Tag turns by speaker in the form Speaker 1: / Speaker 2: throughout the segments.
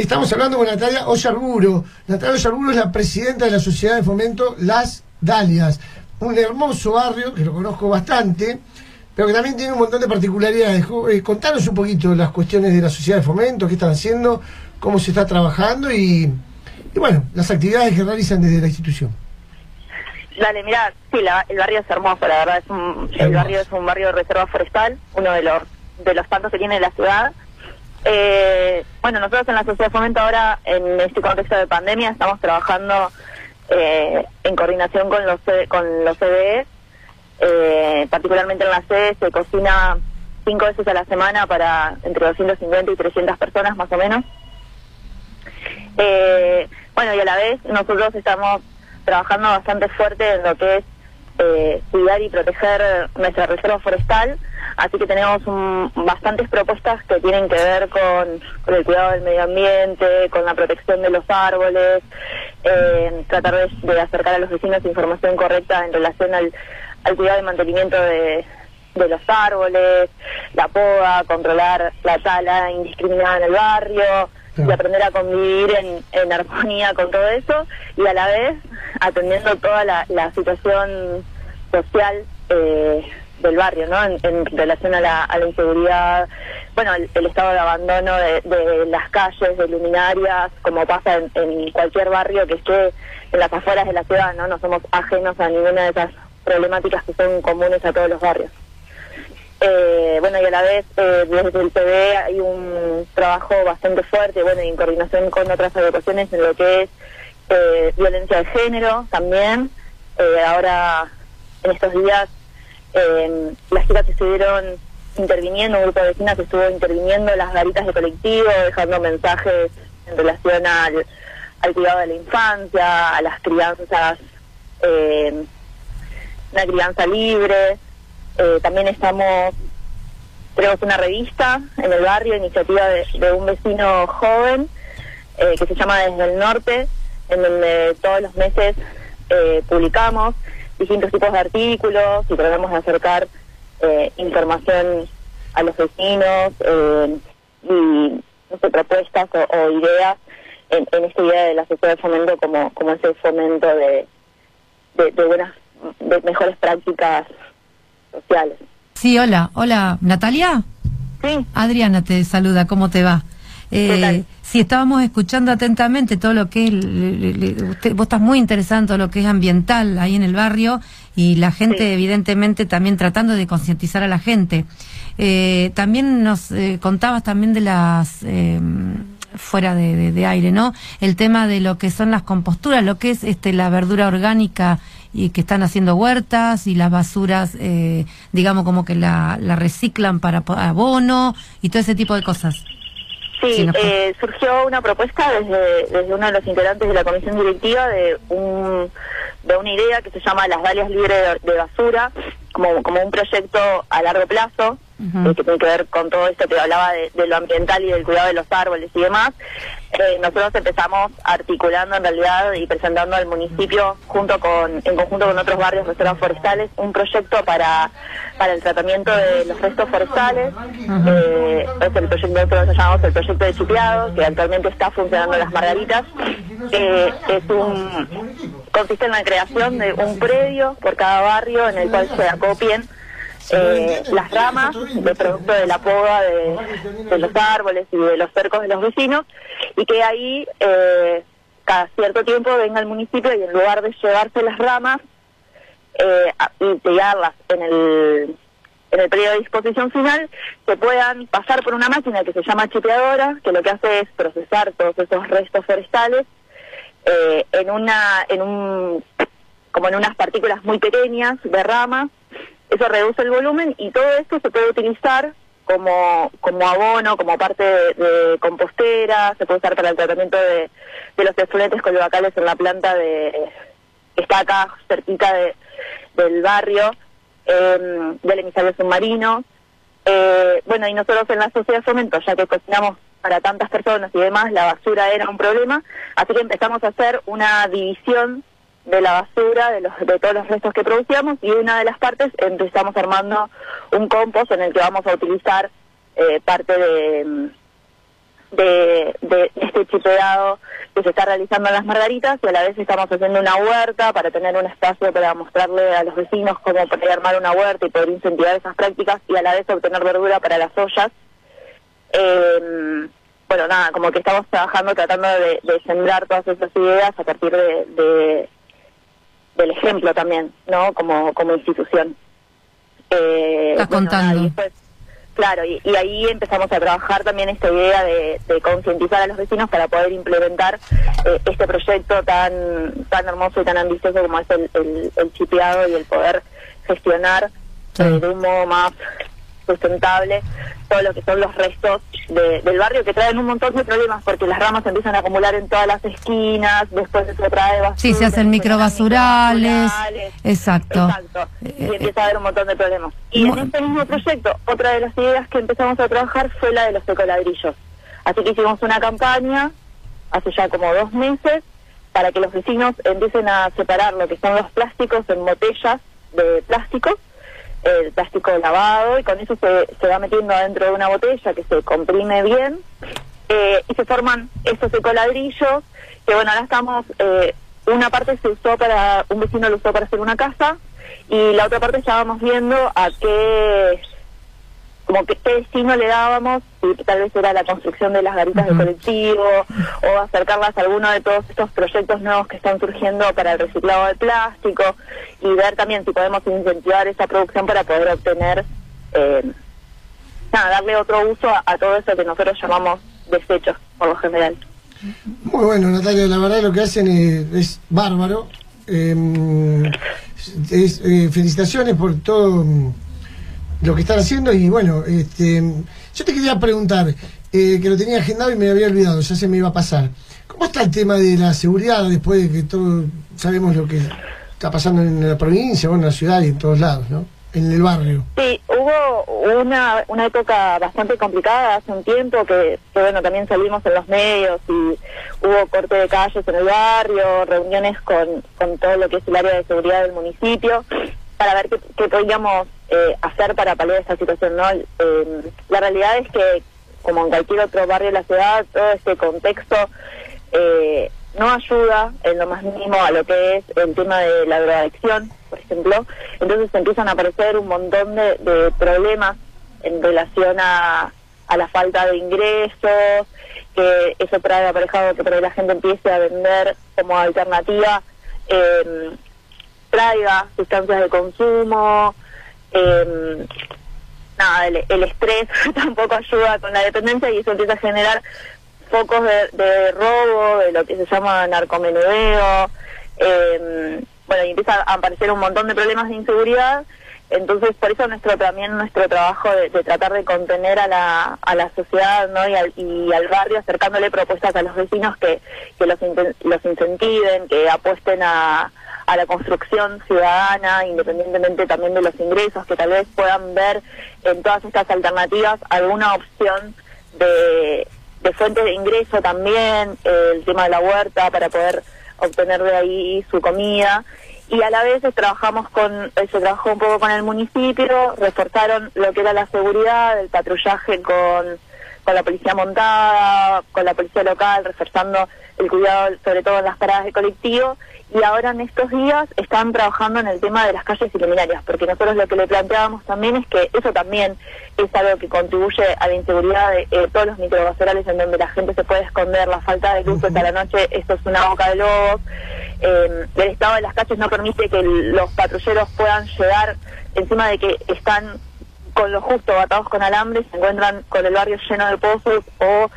Speaker 1: Estamos hablando con Natalia Ollarburo. Natalia Ollarburo es la presidenta de la Sociedad de Fomento Las Dalias. Un hermoso barrio que lo conozco bastante, pero que también tiene un montón de particularidades. Eh, contanos un poquito las cuestiones de la Sociedad de Fomento, qué están haciendo, cómo se está trabajando y, bueno, las actividades que realizan desde la institución.
Speaker 2: Dale, mira, sí, el barrio es hermoso, la verdad, es un, el barrio es un barrio de reserva forestal, uno de los de los tantos que tiene la ciudad eh, bueno, nosotros en la Sociedad de Fomento ahora, en este contexto de pandemia, estamos trabajando eh, en coordinación con los, con los CDE, eh, particularmente en la sede se cocina cinco veces a la semana para entre 250 y 300 personas más o menos. Eh, bueno, y a la vez nosotros estamos trabajando bastante fuerte en lo que es cuidar y proteger nuestra reserva forestal, así que tenemos bastantes propuestas que tienen que ver con, el cuidado del medio ambiente, con la protección de los árboles, eh, tratar de, acercar a los vecinos información correcta en relación al, cuidado y mantenimiento de, los árboles, la poda, controlar la tala indiscriminada en el barrio, y aprender a convivir en, armonía con todo eso y a la vez atendiendo toda la, situación social eh, del barrio, ¿no? En, relación a la, inseguridad, bueno, el, estado de abandono de, las calles, de luminarias, como pasa en, cualquier barrio que esté en las afueras de la ciudad, ¿no? No somos ajenos a ninguna de esas problemáticas que son comunes a todos los barrios. Eh, bueno, y a la vez eh, desde el PD hay un trabajo bastante fuerte, bueno, en coordinación con otras agrupaciones en lo que es eh, violencia de género también. Eh, ahora, en estos días, las chicas estuvieron interviniendo, un grupo de vecinas estuvo interviniendo las garitas de colectivo, dejando mensajes en relación al, cuidado de la infancia, a las crianzas, una crianza libre. Eh, también estamos, tenemos una revista en el barrio, iniciativa de, un vecino joven eh, que se llama Desde el Norte, en donde todos los meses eh, publicamos distintos tipos de artículos y tratamos de acercar información a los vecinos y no sé, propuestas o, ideas en, esta idea de la sociedad de fomento como, como ese fomento de, de, de buenas, de mejores prácticas sociales.
Speaker 3: Sí, hola, hola, Natalia.
Speaker 2: Sí.
Speaker 3: Adriana te saluda, ¿cómo te va? Eh, sí, estábamos escuchando atentamente todo lo que es, vos estás muy interesado en todo lo que es ambiental ahí en el barrio y la gente evidentemente también tratando de concientizar a la gente. Eh, también nos eh, contabas también de las em, fuera de, aire, ¿no? El tema de lo que son las composturas, lo que es este la verdura orgánica y que están haciendo huertas y las basuras, eh, digamos, como que la, la reciclan para abono y todo ese tipo de cosas.
Speaker 2: Sí, eh, surgió una propuesta desde, desde uno de los integrantes de la comisión directiva de un de una idea que se llama las dalias libres de, basura, como, como un proyecto a largo plazo, que tiene que ver con todo esto que hablaba de, lo ambiental y del cuidado de los árboles y demás. Eh, nosotros empezamos articulando en realidad y presentando al municipio junto con en conjunto con otros barrios reservas forestales un proyecto para para el tratamiento de los restos forestales. Eh, es el proyecto que llamamos el proyecto de chipeado que actualmente está funcionando en las Margaritas. Eh, es un consiste en la creación de un predio por cada barrio en el cual se acopien eh, las ramas de producto de la poda de, los árboles y de los cercos de los vecinos y que ahí eh, cada cierto tiempo venga el municipio y en lugar de llevarse las ramas eh, y pegarlas en el en el periodo de disposición final se puedan pasar por una máquina que se llama chipeadora que lo que hace es procesar todos esos restos forestales eh, en una en un como en unas partículas muy pequeñas de ramas eso reduce el volumen y todo esto se puede utilizar como, como abono, como parte de, compostera, se puede usar para el tratamiento de, los efluentes colivacales en la planta de que está acá cerquita de, del barrio, eh, del emisario submarino. Eh, bueno, y nosotros en la sociedad de fomento, ya que cocinamos para tantas personas y demás, la basura era un problema, así que empezamos a hacer una división de la basura, de, los, de todos los restos que producíamos y una de las partes empezamos armando un compost en el que vamos a utilizar eh, parte de, de, de este chipeado que se está realizando en las Margaritas y a la vez estamos haciendo una huerta para tener un espacio para mostrarle a los vecinos cómo poder armar una huerta y poder incentivar esas prácticas y a la vez obtener verdura para las ollas. Eh, bueno, nada, como que estamos trabajando tratando de, sembrar todas esas ideas a partir de, del ejemplo también, ¿no? Como, como institución.
Speaker 3: Eh, Estás contando.
Speaker 2: Claro, y, ahí empezamos a trabajar también esta idea de, concientizar a los vecinos para poder implementar eh, este proyecto tan tan hermoso y tan ambicioso como es el, el, chipeado y el poder gestionar eh, de un modo más sustentable todo lo que son los restos del barrio que traen un montón de problemas porque las ramas empiezan a acumular en todas las esquinas, después se trae basura.
Speaker 3: Sí, se hacen microbasurales. Exacto.
Speaker 2: Exacto. Y eh, empieza a haber un montón de problemas. Y en este mismo proyecto, otra de las ideas que empezamos a trabajar fue la de los ecoladrillos. Así que hicimos una campaña hace ya como dos meses para que los vecinos empiecen a separar lo que son los plásticos en botellas de plástico el plástico lavado y con eso se, se va metiendo dentro de una botella que se comprime bien eh, y se forman estos ecoladrillos que bueno, ahora estamos, eh, una parte se usó para, un vecino lo usó para hacer una casa y la otra parte estábamos viendo a qué como que qué destino le dábamos, si tal vez era la construcción de las garitas de colectivo o acercarlas a alguno de todos estos proyectos nuevos que están surgiendo para el reciclado de plástico y ver también si podemos incentivar esa producción para poder obtener, eh, nada, darle otro uso a, todo eso que nosotros llamamos desechos por lo general.
Speaker 1: Muy bueno, Natalia, la verdad lo que hacen es, bárbaro. Em, eh, felicitaciones por todo lo que están haciendo y bueno, este, yo te quería preguntar, eh, que lo tenía agendado y me había olvidado, ya se me iba a pasar. ¿Cómo está el tema de la seguridad después de que todos sabemos lo que está pasando en la provincia, bueno, en la ciudad y en todos lados, ¿no? En el barrio.
Speaker 2: Sí, hubo una, una época bastante complicada hace un tiempo que, bueno, también salimos en los medios y hubo corte de calles en el barrio, reuniones con, con todo lo que es el área de seguridad del municipio para ver qué, qué podíamos eh, hacer para paliar esta situación. ¿no? Eh, la realidad es que, como en cualquier otro barrio de la ciudad, todo este contexto eh, no ayuda en lo más mínimo a lo que es el tema de la drogadicción, por ejemplo. Entonces empiezan a aparecer un montón de, problemas en relación a, a la falta de ingresos, que eso trae aparejado que la gente empiece a vender como alternativa eh, traiga sustancias de consumo, eh, nada, el, estrés tampoco ayuda con la dependencia y eso empieza a generar focos de, robo, de lo que se llama narcomenudeo, eh, bueno, y empieza a aparecer un montón de problemas de inseguridad, entonces por eso nuestro también nuestro trabajo de, tratar de contener a la, a la sociedad ¿no? y, al, y al barrio, acercándole propuestas a los vecinos que, que los, los incentiven, que apuesten a a la construcción ciudadana, independientemente también de los ingresos, que tal vez puedan ver en todas estas alternativas alguna opción de, de fuentes de ingreso también, el tema de la huerta para poder obtener de ahí su comida. Y a la vez trabajamos con, se trabajó un poco con el municipio, reforzaron lo que era la seguridad, el patrullaje con, con la policía montada, con la policía local, reforzando el cuidado sobre todo en las paradas de colectivo. Y ahora en estos días están trabajando en el tema de las calles iluminarias, porque nosotros lo que le planteábamos también es que eso también es algo que contribuye a la inseguridad de eh, todos los microbasurales en donde la gente se puede esconder, la falta de luz hasta la noche, esto es una boca de lobos, eh, el estado de las calles no permite que los patrulleros puedan llegar encima de que están con lo justo atados con alambre, se encuentran con el barrio lleno de pozos o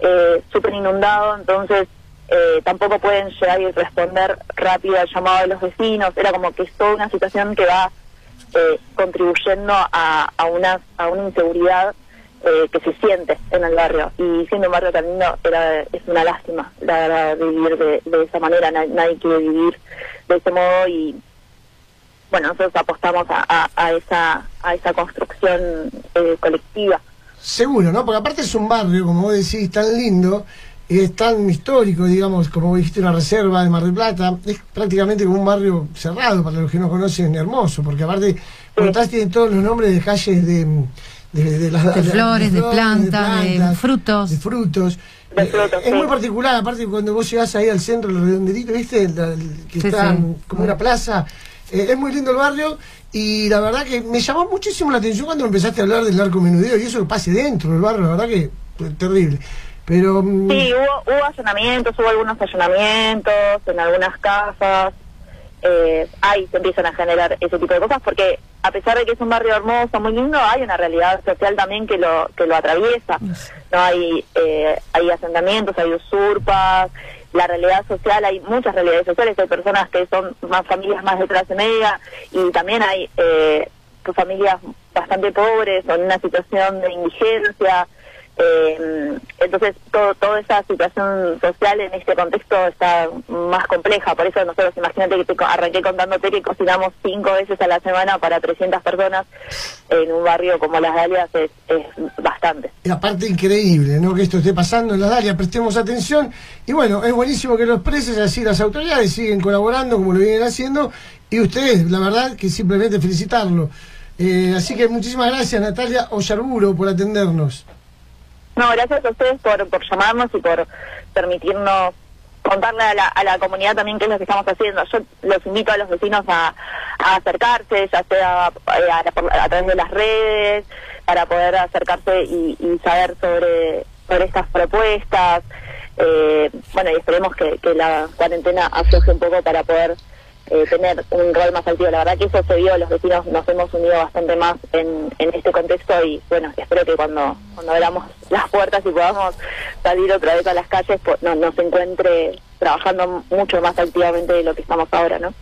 Speaker 2: eh, súper inundado, entonces eh, tampoco pueden llegar y responder rápido al llamado de los vecinos. Era como que es toda una situación que va eh, contribuyendo a, a, una, a una inseguridad eh, que se siente en el barrio. Y siendo un barrio tan lindo, era, es una lástima la verdad, vivir de esa manera. Nadie, quiere vivir de ese modo y bueno, nosotros apostamos a, a, esa, a esa construcción colectiva.
Speaker 1: Seguro, ¿no? Porque aparte es un barrio, como vos decís, tan lindo es tan histórico, digamos, como dijiste, una reserva de Mar del Plata, es prácticamente como un barrio cerrado para los que no conocen, hermoso, porque aparte, por atrás tiene todos los nombres de calles de, de, las,
Speaker 3: de flores, de, plantas, de, frutos.
Speaker 1: De frutos. Eh, es muy particular, aparte cuando vos llegás ahí al centro, los redondelitos, ¿viste? que están como una plaza. Eh, es muy lindo el barrio y la verdad que me llamó muchísimo la atención cuando empezaste a hablar del arco menudeo y eso que pase dentro del barrio, la verdad que terrible. Pero,
Speaker 2: mm, sí, hubo, hubo allanamientos, hubo algunos allanamientos en algunas casas. Eh, ahí se empiezan a generar ese tipo de cosas porque a pesar de que es un barrio hermoso, muy lindo, hay una realidad social también que lo que lo atraviesa. No hay eh, hay asentamientos, hay usurpas, la realidad social, hay muchas realidades sociales, hay personas que son más familias más de clase media y también hay eh, familias bastante pobres o en una situación de indigencia. Eh, entonces, todo, toda esa situación social en este contexto está más compleja. Por eso nosotros, imagínate que te arranqué contándote que cocinamos cinco veces a la semana para 300 personas en un barrio como Las Dalias es, bastante.
Speaker 1: Y aparte increíble, ¿no? Que esto esté pasando en Las Dalias, prestemos atención. Y bueno, es buenísimo que los presos, así las autoridades siguen colaborando como lo vienen haciendo. Y ustedes, la verdad, que simplemente felicitarlo. Eh, así que muchísimas gracias, Natalia Ollarburo, por atendernos.
Speaker 2: No, gracias a ustedes por, por llamarnos y por permitirnos contarle a la, a la comunidad también qué es lo que estamos haciendo. Yo los invito a los vecinos a, acercarse, ya sea eh, a, través de las redes, para poder acercarse y, saber sobre, sobre estas propuestas. Eh, bueno, y esperemos que, que la cuarentena afloje un poco para poder eh, tener un rol más activo. La verdad que eso se vio, los vecinos nos hemos unido bastante más en, en este contexto y bueno, espero que cuando, cuando abramos las puertas y podamos salir otra vez a las calles, pues, no, nos encuentre trabajando mucho más activamente de lo que estamos ahora, ¿no?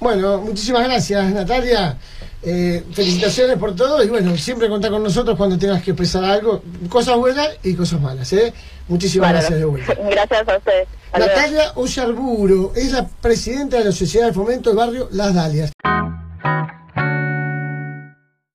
Speaker 1: Bueno, muchísimas gracias Natalia. Eh, felicitaciones por todo y bueno, siempre contá con nosotros cuando tengas que expresar algo, cosas buenas y cosas malas. ¿eh? Muchísimas gracias de vuelta.
Speaker 2: Gracias a ustedes.
Speaker 1: Natalia Ollarburo es la presidenta de la Sociedad de Fomento del Barrio Las Dalias.